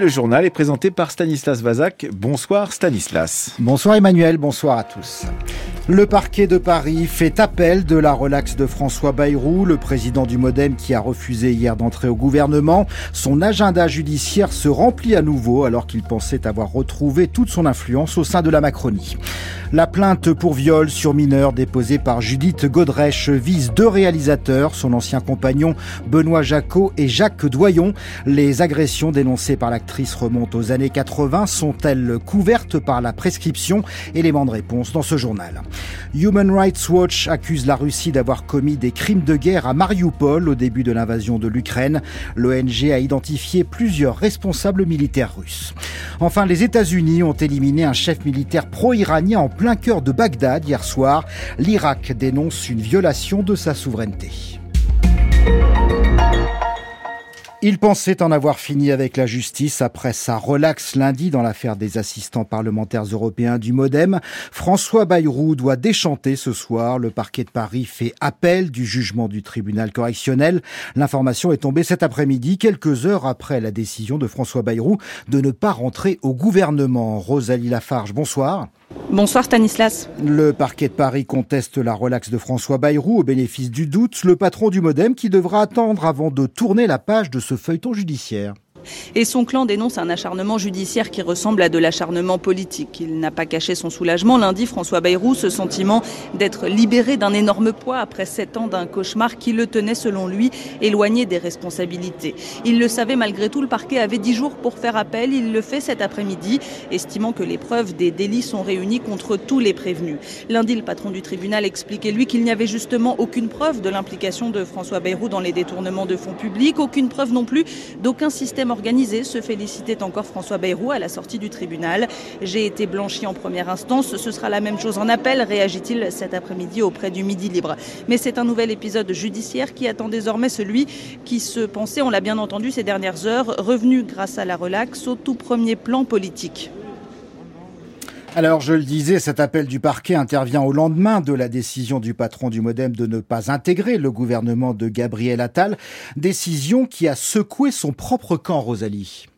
Le journal est présenté par Stanislas Vazak. Bonsoir Stanislas. Bonsoir Emmanuel, bonsoir à tous. Le parquet de Paris fait appel de la relaxe de François Bayrou, le président du Modem qui a refusé hier d'entrer au gouvernement. Son agenda judiciaire se remplit à nouveau alors qu'il pensait avoir retrouvé toute son influence au sein de la Macronie. La plainte pour viol sur mineur déposée par Judith Godrèche vise deux réalisateurs, son ancien compagnon Benoît Jacot et Jacques Doyon. Les agressions dénoncées par l'actrice remontent aux années 80. Sont-elles couvertes par la prescription? Élément de réponse dans ce journal. Human Rights Watch accuse la Russie d'avoir commis des crimes de guerre à Mariupol au début de l'invasion de l'Ukraine. L'ONG a identifié plusieurs responsables militaires russes. Enfin, les États-Unis ont éliminé un chef militaire pro-iranien en plein cœur de Bagdad hier soir. L'Irak dénonce une violation de sa souveraineté. Il pensait en avoir fini avec la justice après sa relaxe lundi dans l'affaire des assistants parlementaires européens du Modem. François Bayrou doit déchanter ce soir. Le parquet de Paris fait appel du jugement du tribunal correctionnel. L'information est tombée cet après-midi, quelques heures après la décision de François Bayrou de ne pas rentrer au gouvernement. Rosalie Lafarge, bonsoir. Bonsoir Stanislas. Le parquet de Paris conteste la relaxe de François Bayrou au bénéfice du doute, le patron du Modem qui devra attendre avant de tourner la page de ce feuilleton judiciaire. Et son clan dénonce un acharnement judiciaire qui ressemble à de l'acharnement politique. Il n'a pas caché son soulagement lundi, François Bayrou, ce sentiment d'être libéré d'un énorme poids après sept ans d'un cauchemar qui le tenait, selon lui, éloigné des responsabilités. Il le savait malgré tout, le parquet avait dix jours pour faire appel. Il le fait cet après-midi, estimant que les preuves des délits sont réunies contre tous les prévenus. Lundi, le patron du tribunal expliquait, lui, qu'il n'y avait justement aucune preuve de l'implication de François Bayrou dans les détournements de fonds publics, aucune preuve non plus d'aucun système organisé, se félicitait encore François Bayrou à la sortie du tribunal. J'ai été blanchi en première instance, ce sera la même chose en appel, réagit-il cet après-midi auprès du Midi Libre. Mais c'est un nouvel épisode judiciaire qui attend désormais celui qui se pensait, on l'a bien entendu ces dernières heures, revenu grâce à la relaxe au tout premier plan politique. Alors, je le disais, cet appel du parquet intervient au lendemain de la décision du patron du Modem de ne pas intégrer le gouvernement de Gabriel Attal, décision qui a secoué son propre camp, Rosalie.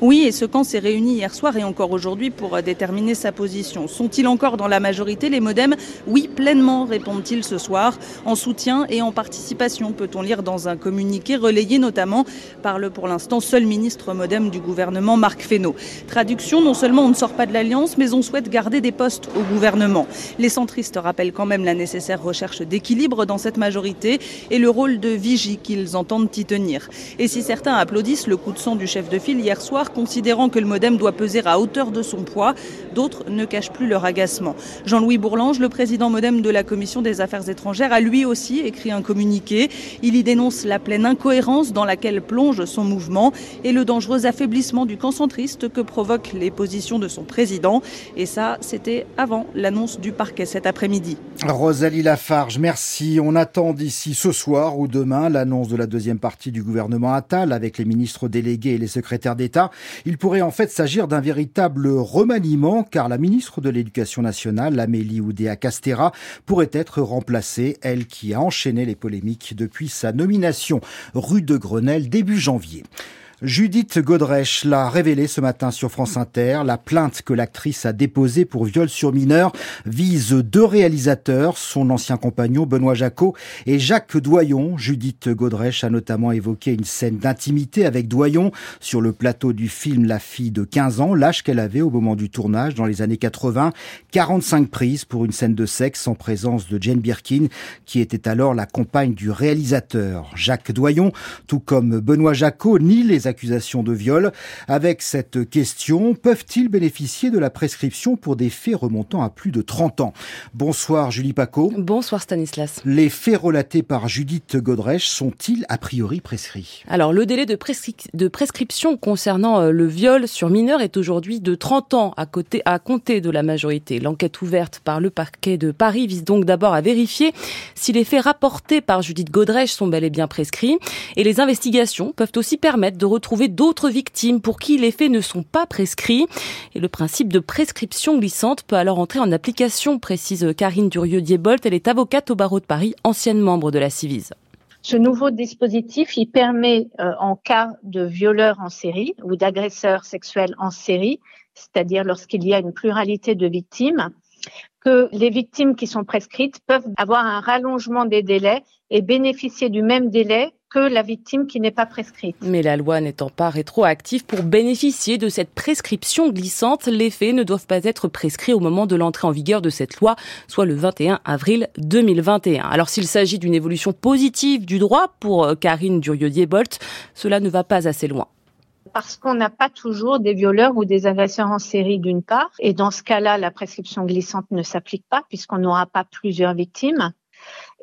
Oui, et ce camp s'est réuni hier soir et encore aujourd'hui pour euh, déterminer sa position. Sont-ils encore dans la majorité, les modems? Oui, pleinement, répondent-ils ce soir, en soutien et en participation, peut-on lire dans un communiqué relayé notamment par le pour l'instant seul ministre modem du gouvernement, Marc Fesneau. Traduction, non seulement on ne sort pas de l'alliance, mais on souhaite garder des postes au gouvernement. Les centristes rappellent quand même la nécessaire recherche d'équilibre dans cette majorité et le rôle de vigie qu'ils entendent y tenir. Et si certains applaudissent le coup de sang du chef de file hier soir, considérant que le modem doit peser à hauteur de son poids. D'autres ne cachent plus leur agacement. Jean-Louis Bourlange, le président modem de la Commission des Affaires étrangères, a lui aussi écrit un communiqué. Il y dénonce la pleine incohérence dans laquelle plonge son mouvement et le dangereux affaiblissement du camp centriste que provoquent les positions de son président. Et ça, c'était avant l'annonce du parquet cet après-midi. Rosalie Lafarge, merci. On attend d'ici ce soir ou demain l'annonce de la deuxième partie du gouvernement Attal avec les ministres délégués et les secrétaires d'État il pourrait en fait s'agir d'un véritable remaniement car la ministre de l'Éducation nationale, Amélie Oudéa Castera, pourrait être remplacée, elle qui a enchaîné les polémiques depuis sa nomination rue de Grenelle début janvier. Judith Godrèche l'a révélé ce matin sur France Inter. La plainte que l'actrice a déposée pour viol sur mineur vise deux réalisateurs, son ancien compagnon Benoît Jacot et Jacques Doyon. Judith Godrèche a notamment évoqué une scène d'intimité avec Doyon sur le plateau du film La fille de 15 ans, l'âge qu'elle avait au moment du tournage dans les années 80. 45 prises pour une scène de sexe en présence de Jane Birkin, qui était alors la compagne du réalisateur. Jacques Doyon, tout comme Benoît Jacot, ni les accusations de viol. Avec cette question, peuvent-ils bénéficier de la prescription pour des faits remontant à plus de 30 ans? Bonsoir Julie Paco. Bonsoir Stanislas. Les faits relatés par Judith Godrèche sont-ils a priori prescrits? Alors le délai de, de, prescription concernant euh, le viol sur mineur est aujourd'hui de 30 ans à, côté, à compter de la majorité. L'enquête ouverte par le parquet de Paris vise donc d'abord à vérifier si les faits rapportés par Judith Godrèche sont bel et bien prescrits et les investigations peuvent aussi permettre de trouver d'autres victimes pour qui les faits ne sont pas prescrits. Et le principe de prescription glissante peut alors entrer en application, précise Karine Durieux-Diebolt. Elle est avocate au barreau de Paris, ancienne membre de la Civise. Ce nouveau dispositif, il permet, euh, en cas de violeur en série ou d'agresseur sexuel en série, c'est-à-dire lorsqu'il y a une pluralité de victimes, que les victimes qui sont prescrites peuvent avoir un rallongement des délais et bénéficier du même délai que la victime qui n'est pas prescrite. Mais la loi n'étant pas rétroactive pour bénéficier de cette prescription glissante, les faits ne doivent pas être prescrits au moment de l'entrée en vigueur de cette loi, soit le 21 avril 2021. Alors s'il s'agit d'une évolution positive du droit pour euh, Karine Durieux-Diebolt, cela ne va pas assez loin parce qu'on n'a pas toujours des violeurs ou des agresseurs en série d'une part, et dans ce cas-là, la prescription glissante ne s'applique pas puisqu'on n'aura pas plusieurs victimes.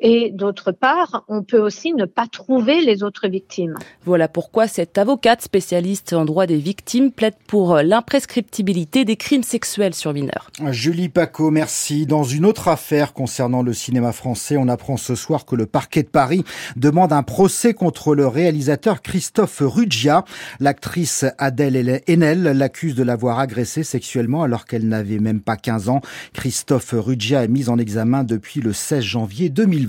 Et d'autre part, on peut aussi ne pas trouver les autres victimes. Voilà pourquoi cette avocate spécialiste en droit des victimes plaide pour l'imprescriptibilité des crimes sexuels sur mineurs. Julie Paco, merci. Dans une autre affaire concernant le cinéma français, on apprend ce soir que le parquet de Paris demande un procès contre le réalisateur Christophe Ruggia. L'actrice Adèle Haenel l'accuse de l'avoir agressé sexuellement alors qu'elle n'avait même pas 15 ans. Christophe Ruggia est mis en examen depuis le 16 janvier 2020.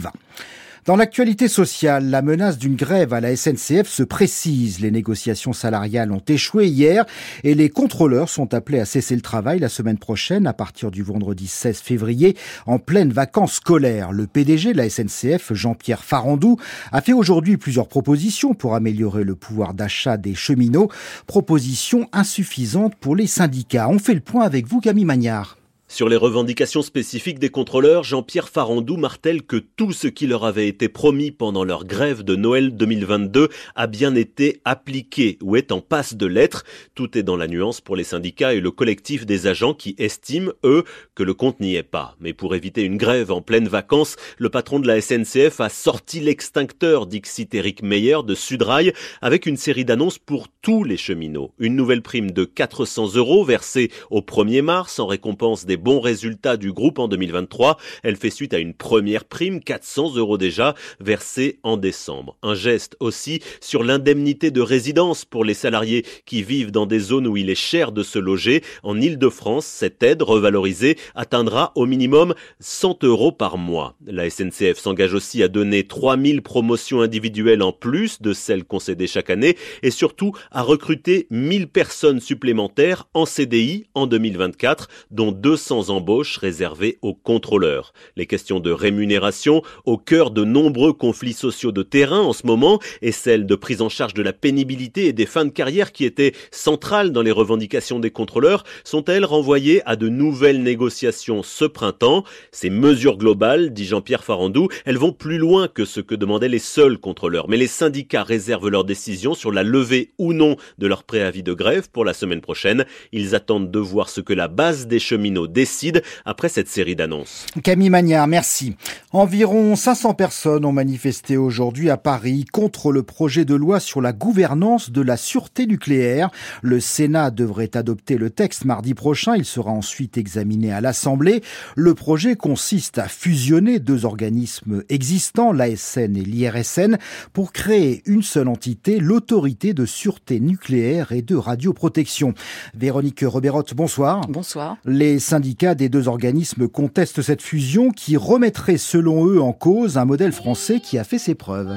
Dans l'actualité sociale, la menace d'une grève à la SNCF se précise. Les négociations salariales ont échoué hier et les contrôleurs sont appelés à cesser le travail la semaine prochaine à partir du vendredi 16 février en pleine vacances scolaires. Le PDG de la SNCF, Jean-Pierre Farandou, a fait aujourd'hui plusieurs propositions pour améliorer le pouvoir d'achat des cheminots. Propositions insuffisantes pour les syndicats. On fait le point avec vous, Camille Magnard. Sur les revendications spécifiques des contrôleurs, Jean-Pierre Farandou martèle que tout ce qui leur avait été promis pendant leur grève de Noël 2022 a bien été appliqué ou est en passe de l'être. Tout est dans la nuance pour les syndicats et le collectif des agents qui estiment, eux, que le compte n'y est pas. Mais pour éviter une grève en pleine vacances, le patron de la SNCF a sorti l'extincteur, dixit Eric Meyer de Sudrail, avec une série d'annonces pour tous les cheminots. Une nouvelle prime de 400 euros versée au 1er mars en récompense des bons résultats du groupe en 2023. Elle fait suite à une première prime, 400 euros déjà, versée en décembre. Un geste aussi sur l'indemnité de résidence pour les salariés qui vivent dans des zones où il est cher de se loger. En Ile-de-France, cette aide revalorisée atteindra au minimum 100 euros par mois. La SNCF s'engage aussi à donner 3000 promotions individuelles en plus de celles concédées chaque année et surtout à recruter 1000 personnes supplémentaires en CDI en 2024, dont 200 sans embauche réservées aux contrôleurs. Les questions de rémunération, au cœur de nombreux conflits sociaux de terrain en ce moment, et celles de prise en charge de la pénibilité et des fins de carrière qui étaient centrales dans les revendications des contrôleurs, sont-elles renvoyées à de nouvelles négociations ce printemps? Ces mesures globales, dit Jean-Pierre Farandou, elles vont plus loin que ce que demandaient les seuls contrôleurs. Mais les syndicats réservent leur décision sur la levée ou non de leur préavis de grève pour la semaine prochaine. Ils attendent de voir ce que la base des cheminots décide après cette série d'annonces. Camille Magnard, merci. Environ 500 personnes ont manifesté aujourd'hui à Paris contre le projet de loi sur la gouvernance de la sûreté nucléaire. Le Sénat devrait adopter le texte mardi prochain. Il sera ensuite examiné à l'Assemblée. Le projet consiste à fusionner deux organismes existants, l'ASN et l'IRSN, pour créer une seule entité, l'autorité de sûreté nucléaire et de radioprotection. Véronique Roberotte, bonsoir. Bonsoir. Les syndicats des deux organismes contestent cette fusion qui remettrait selon eux en cause un modèle français qui a fait ses preuves.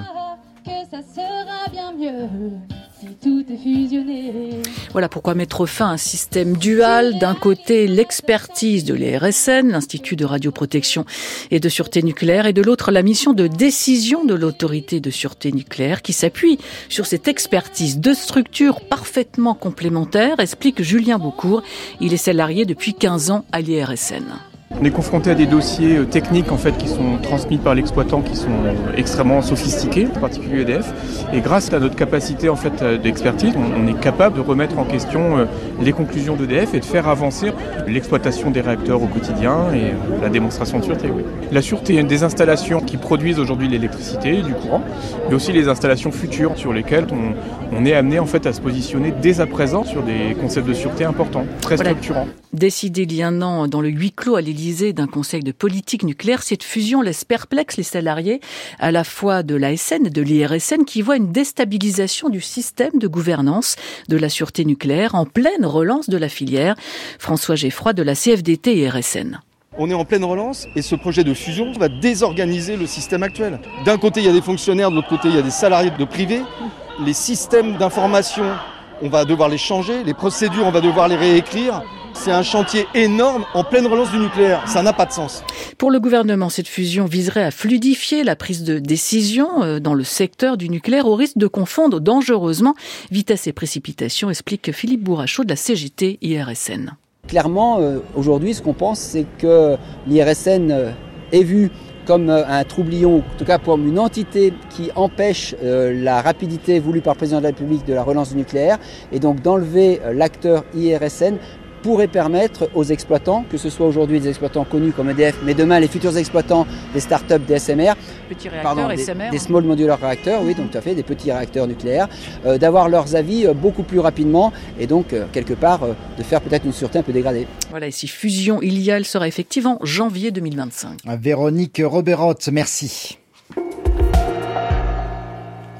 Voilà pourquoi mettre fin à un système dual. D'un côté, l'expertise de l'IRSN, l'Institut de radioprotection et de sûreté nucléaire, et de l'autre, la mission de décision de l'autorité de sûreté nucléaire qui s'appuie sur cette expertise. Deux structures parfaitement complémentaires, explique Julien Boucourt. Il est salarié depuis 15 ans à l'IRSN. On est confronté à des dossiers euh, techniques en fait qui sont transmis par l'exploitant qui sont extrêmement sophistiqués, en particulier EDF. Et grâce à notre capacité en fait euh, d'expertise, on est capable de remettre en question euh, les conclusions d'EDF et de faire avancer l'exploitation des réacteurs au quotidien et la démonstration de sûreté. Oui. La sûreté, il des installations qui produisent aujourd'hui l'électricité, du courant, mais aussi les installations futures sur lesquelles on, on, est amené en fait à se positionner dès à présent sur des concepts de sûreté importants, très structurants. Décidé il y a un an dans le huis clos à l'Élysée d'un conseil de politique nucléaire, cette fusion laisse perplexe les salariés à la fois de l'ASN et de l'IRSN qui voient une déstabilisation du système de gouvernance de la sûreté nucléaire en pleine relance de la filière. François Geffroy de la CFDT et RSN. On est en pleine relance et ce projet de fusion va désorganiser le système actuel. D'un côté, il y a des fonctionnaires, de l'autre côté, il y a des salariés de privé. Les systèmes d'information, on va devoir les changer, les procédures, on va devoir les réécrire. C'est un chantier énorme en pleine relance du nucléaire. Ça n'a pas de sens. Pour le gouvernement, cette fusion viserait à fluidifier la prise de décision euh, dans le secteur du nucléaire au risque de confondre dangereusement vitesse et précipitation, explique Philippe Bourrachaud de la CGT IRSN. Clairement, euh, aujourd'hui, ce qu'on pense, c'est que l'IRSN euh, est vu comme un troublion, en tout cas comme une entité qui empêche la rapidité voulue par le président de la République de la relance du nucléaire, et donc d'enlever l'acteur IRSN pourrait permettre aux exploitants, que ce soit aujourd'hui des exploitants connus comme EDF, mais demain les futurs exploitants des startups des SMR, petits réacteurs, des, SMR. des, small modular réacteurs, oui, donc tout à fait, des petits réacteurs nucléaires, euh, d'avoir leurs avis euh, beaucoup plus rapidement et donc euh, quelque part euh, de faire peut-être une sûreté un peu dégradée. Voilà, et si fusion il y a, elle sera effective en janvier 2025. Véronique Roberotte, merci.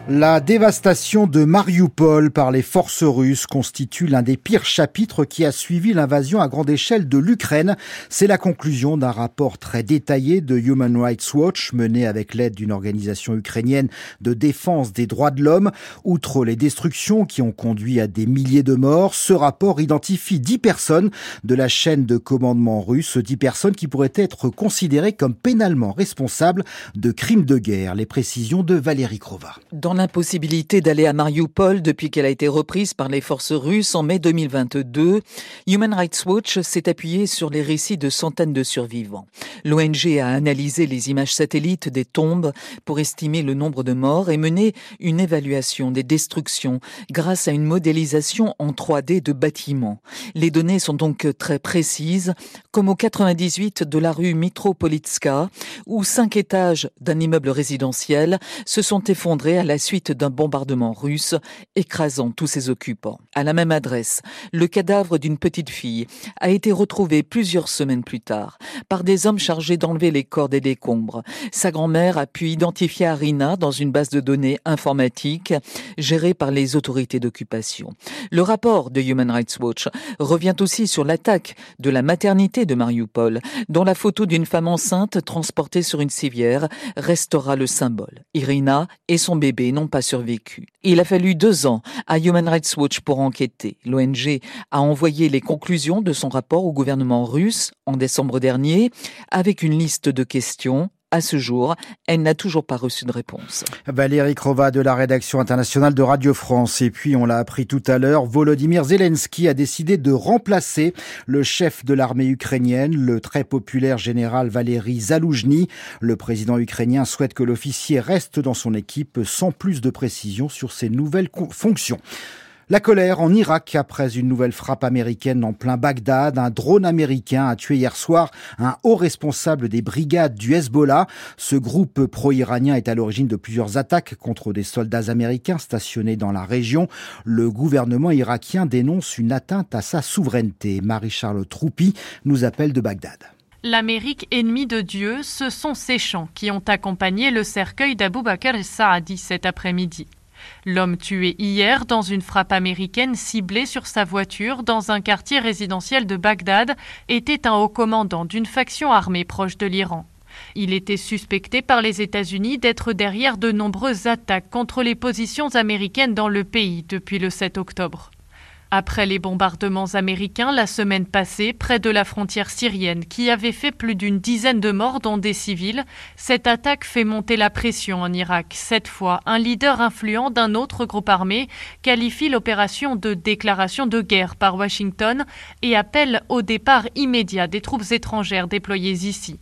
La dévastation de Mariupol par les forces russes constitue l'un des pires chapitres qui a suivi l'invasion à grande échelle de l'Ukraine. C'est la conclusion d'un rapport très détaillé de Human Rights Watch mené avec l'aide d'une organisation ukrainienne de défense des droits de l'homme. Outre les destructions qui ont conduit à des milliers de morts, ce rapport identifie dix personnes de la chaîne de commandement russe, dix personnes qui pourraient être considérées comme pénalement responsables de crimes de guerre. Les précisions de Valérie Krova. L'impossibilité d'aller à Mariupol depuis qu'elle a été reprise par les forces russes en mai 2022, Human Rights Watch s'est appuyé sur les récits de centaines de survivants. L'ONG a analysé les images satellites des tombes pour estimer le nombre de morts et mené une évaluation des destructions grâce à une modélisation en 3D de bâtiments. Les données sont donc très précises, comme au 98 de la rue Mitropolitska, où cinq étages d'un immeuble résidentiel se sont effondrés à la suite d'un bombardement russe, écrasant tous ses occupants. À la même adresse, le cadavre d'une petite fille a été retrouvé plusieurs semaines plus tard par des hommes chargés d'enlever les corps des décombres. Sa grand-mère a pu identifier Arina dans une base de données informatique gérée par les autorités d'occupation. Le rapport de Human Rights Watch revient aussi sur l'attaque de la maternité de Mariupol, dont la photo d'une femme enceinte transportée sur une civière restera le symbole. Irina et son bébé n'ont pas survécu. Il a fallu deux ans à Human Rights Watch pour enquêter. L'ONG a envoyé les conclusions de son rapport au gouvernement russe en décembre dernier avec une liste de questions à ce jour, elle n'a toujours pas reçu de réponse. Valérie Krova de la rédaction internationale de Radio France. Et puis, on l'a appris tout à l'heure, Volodymyr Zelensky a décidé de remplacer le chef de l'armée ukrainienne, le très populaire général Valéry Zaloujny. Le président ukrainien souhaite que l'officier reste dans son équipe sans plus de précision sur ses nouvelles fonctions. La colère en Irak après une nouvelle frappe américaine en plein Bagdad. Un drone américain a tué hier soir un haut responsable des brigades du Hezbollah. Ce groupe pro-iranien est à l'origine de plusieurs attaques contre des soldats américains stationnés dans la région. Le gouvernement irakien dénonce une atteinte à sa souveraineté. Marie-Charles Troupi nous appelle de Bagdad. L'Amérique ennemie de Dieu, ce sont ces chants qui ont accompagné le cercueil d'Abou Bakr el-Saadi cet après-midi. L'homme tué hier dans une frappe américaine ciblée sur sa voiture dans un quartier résidentiel de Bagdad était un haut commandant d'une faction armée proche de l'Iran. Il était suspecté par les États-Unis d'être derrière de nombreuses attaques contre les positions américaines dans le pays depuis le 7 octobre. Après les bombardements américains la semaine passée près de la frontière syrienne qui avait fait plus d'une dizaine de morts dont des civils, cette attaque fait monter la pression en Irak. Cette fois, un leader influent d'un autre groupe armé qualifie l'opération de déclaration de guerre par Washington et appelle au départ immédiat des troupes étrangères déployées ici.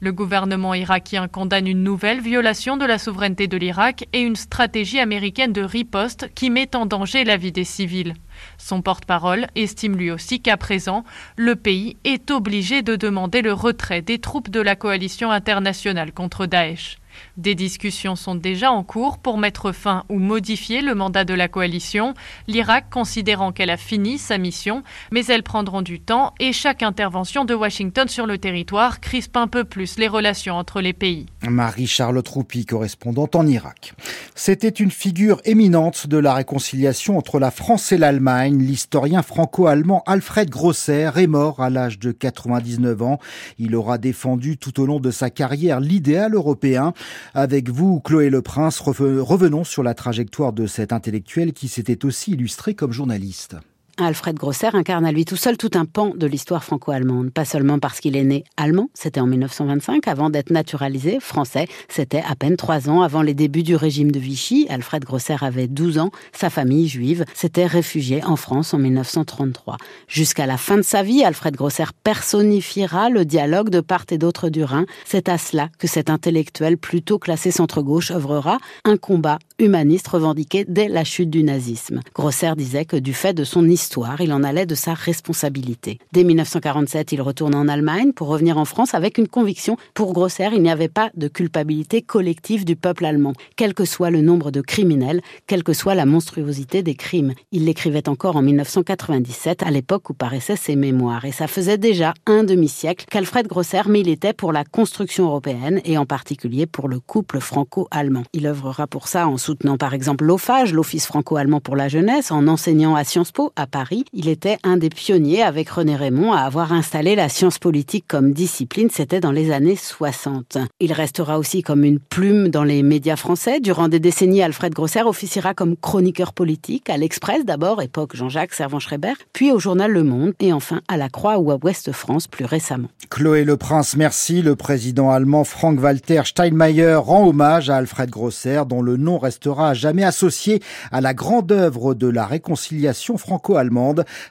Le gouvernement irakien condamne une nouvelle violation de la souveraineté de l'Irak et une stratégie américaine de riposte qui met en danger la vie des civils. Son porte-parole estime lui aussi qu'à présent, le pays est obligé de demander le retrait des troupes de la coalition internationale contre Daesh. Des discussions sont déjà en cours pour mettre fin ou modifier le mandat de la coalition, l'Irak considérant qu'elle a fini sa mission, mais elles prendront du temps et chaque intervention de Washington sur le territoire crispe un peu plus les relations entre les pays. Marie-Charlotte Roupi, correspondante en Irak. C'était une figure éminente de la réconciliation entre la France et l'Allemagne. L'historien franco-allemand Alfred Grosser est mort à l'âge de 99 ans. Il aura défendu tout au long de sa carrière l'idéal européen. Avec vous, Chloé Le Prince, revenons sur la trajectoire de cet intellectuel qui s'était aussi illustré comme journaliste. Alfred Grosser incarne à lui tout seul tout un pan de l'histoire franco-allemande. Pas seulement parce qu'il est né allemand, c'était en 1925, avant d'être naturalisé français, c'était à peine trois ans avant les débuts du régime de Vichy. Alfred Grosser avait 12 ans, sa famille juive s'était réfugiée en France en 1933. Jusqu'à la fin de sa vie, Alfred Grosser personnifiera le dialogue de part et d'autre du Rhin. C'est à cela que cet intellectuel plutôt classé centre-gauche œuvrera un combat humaniste revendiqué dès la chute du nazisme. Grosser disait que du fait de son histoire, il en allait de sa responsabilité. Dès 1947, il retourne en Allemagne pour revenir en France avec une conviction. Pour Grosser, il n'y avait pas de culpabilité collective du peuple allemand, quel que soit le nombre de criminels, quelle que soit la monstruosité des crimes. Il l'écrivait encore en 1997, à l'époque où paraissaient ses mémoires. Et ça faisait déjà un demi-siècle qu'Alfred Grosser militait pour la construction européenne et en particulier pour le couple franco-allemand. Il œuvrera pour ça en soutenant par exemple l'Office franco-allemand pour la jeunesse, en enseignant à Sciences Po, à Paris. Il était un des pionniers avec René Raymond à avoir installé la science politique comme discipline. C'était dans les années 60. Il restera aussi comme une plume dans les médias français. Durant des décennies, Alfred Grosser officiera comme chroniqueur politique à l'Express d'abord, époque Jean-Jacques Servan-Schreiber, puis au journal Le Monde et enfin à la Croix ou à Ouest France plus récemment. Chloé Le Prince, merci. Le président allemand Frank-Walter Steinmeier rend hommage à Alfred Grosser dont le nom restera jamais associé à la grande œuvre de la réconciliation franco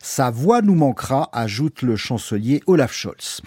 Sa voix nous manquera, ajoute le chancelier Olaf Scholz.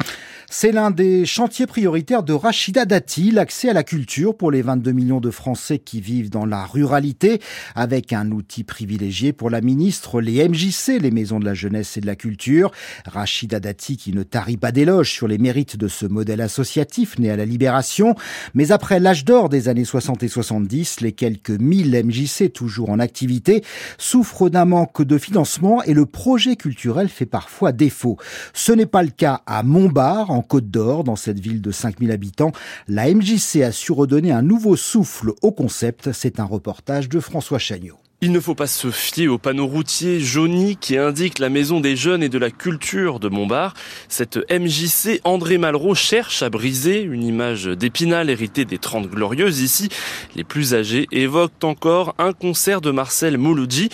C'est l'un des chantiers prioritaires de Rachida Dati, l'accès à la culture pour les 22 millions de Français qui vivent dans la ruralité, avec un outil privilégié pour la ministre, les MJC, les maisons de la jeunesse et de la culture. Rachida Dati qui ne tarit pas d'éloges sur les mérites de ce modèle associatif né à la Libération, mais après l'âge d'or des années 60 et 70, les quelques 1000 MJC toujours en activité souffrent d'un manque de financement et le projet culturel fait parfois défaut. Ce n'est pas le cas à Montbard, en Côte d'Or, dans cette ville de 5000 habitants, la MJC a su redonner un nouveau souffle au concept. C'est un reportage de François Chagnot. Il ne faut pas se fier au panneau routier jauni qui indique la maison des jeunes et de la culture de Montbard. Cette MJC, André Malraux cherche à briser une image d'épinal héritée des 30 glorieuses. Ici, les plus âgés évoquent encore un concert de Marcel Mouloudji.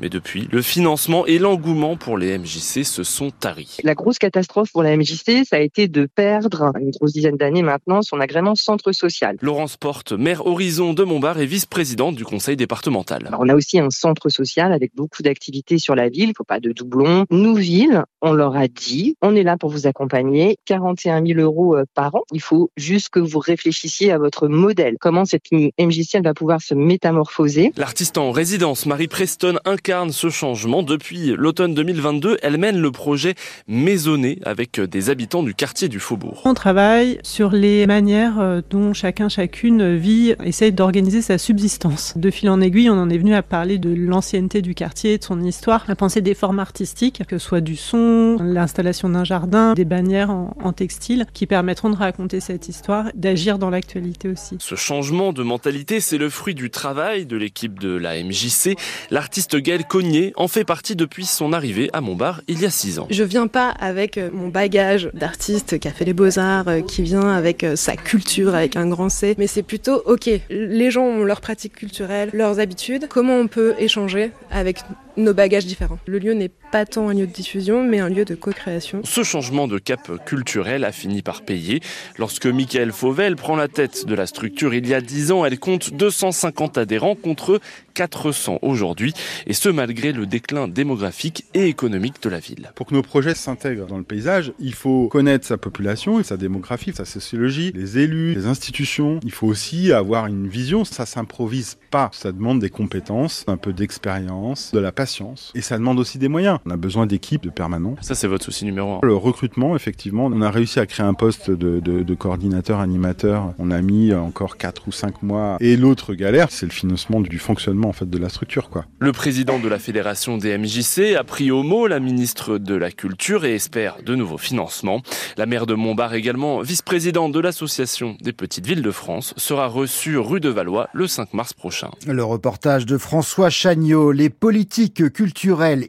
Mais depuis, le financement et l'engouement pour les MJC se sont taris. La grosse catastrophe pour la MJC, ça a été de perdre, une grosse dizaine d'années maintenant, son agrément centre social. Laurence Porte, maire Horizon de Montbard et vice-présidente du conseil départemental. on a aussi un centre social avec beaucoup d'activités sur la ville, il faut pas de doublons. Nous, ville, on leur a dit, on est là pour vous accompagner, 41 000 euros euh, par an. Il faut juste que vous réfléchissiez à votre modèle. Comment cette MJC va pouvoir se métamorphoser? L'artiste en résidence, Marie Preston, incarne incarne ce changement. Depuis l'automne 2022, elle mène le projet Maisonné avec des habitants du quartier du Faubourg. On travaille sur les manières euh, dont chacun, chacune vit, essaye d'organiser sa subsistance. De fil en aiguille, on en est venu à parler de l'ancienneté du quartier, de son histoire, à penser des formes artistiques, que ce soit du son, l'installation d'un jardin, des bannières en, en textile, qui permettront de raconter cette histoire, d'agir dans l'actualité aussi. Ce changement de mentalité, c'est le fruit du travail de l'équipe de la MJC. L'artiste Gaël Cognier en fait partie depuis son arrivée à Montbard il y a six ans. Je viens pas avec euh, mon bagage d'artiste qui a fait les beaux-arts, euh, qui vient avec euh, sa culture, avec un grand C, mais c'est plutôt, ok, les gens ont leurs pratiques culturelles, leurs habitudes, comment on peut échanger avec nos bagages différents? Le lieu n'est pas tant un lieu de diffusion, mais un lieu de co-création. Ce changement de cap culturel a fini par payer. Lorsque Michael Fauvel prend la tête de la structure il y a 10 ans, elle compte 250 adhérents contre 400 aujourd'hui. Et ce ce malgré le déclin démographique et économique de la ville. Pour que nos projets s'intègrent dans le paysage, il faut connaître sa population et sa démographie, sa sociologie, les élus, les institutions. Il faut aussi avoir une vision, ça s'improvise pas, ça demande des compétences, un peu d'expérience, de la patience et ça demande aussi des moyens. On a besoin d'équipes, de permanents. Ça c'est votre souci numéro un. Le recrutement, effectivement, on a réussi à créer un poste de, de, de coordinateur animateur. On a mis encore 4 ou 5 mois. Et l'autre galère, c'est le financement du fonctionnement en fait de la structure. Quoi. Le président de la fédération des MJC a pris au mot la ministre de la Culture et espère de nouveaux financements. La maire de Montbard également, vice-présidente de l'association des petites villes de France, sera reçue rue de Valois le 5 mars prochain. Le reportage de François Chagnot. Les politiques culturelles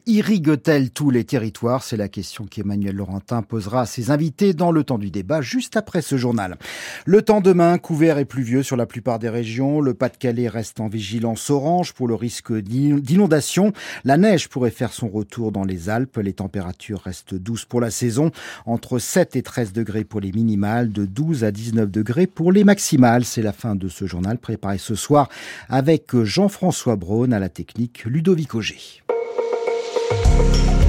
irriguent-elles tous les territoires? C'est la question qu'Emmanuel Laurentin posera à ses invités dans le temps du débat juste après ce journal. Le temps demain, couvert et pluvieux sur la plupart des régions. Le Pas-de-Calais reste en vigilance orange pour le risque d'inondation. La neige pourrait faire son retour dans les Alpes. Les températures restent douces pour la saison. Entre 7 et 13 degrés pour les minimales, de 12 à 19 degrés pour les maximales. C'est la fin de ce journal préparé ce soir avec Jean-François Braun à la technique Ludovic Auger. Thank you.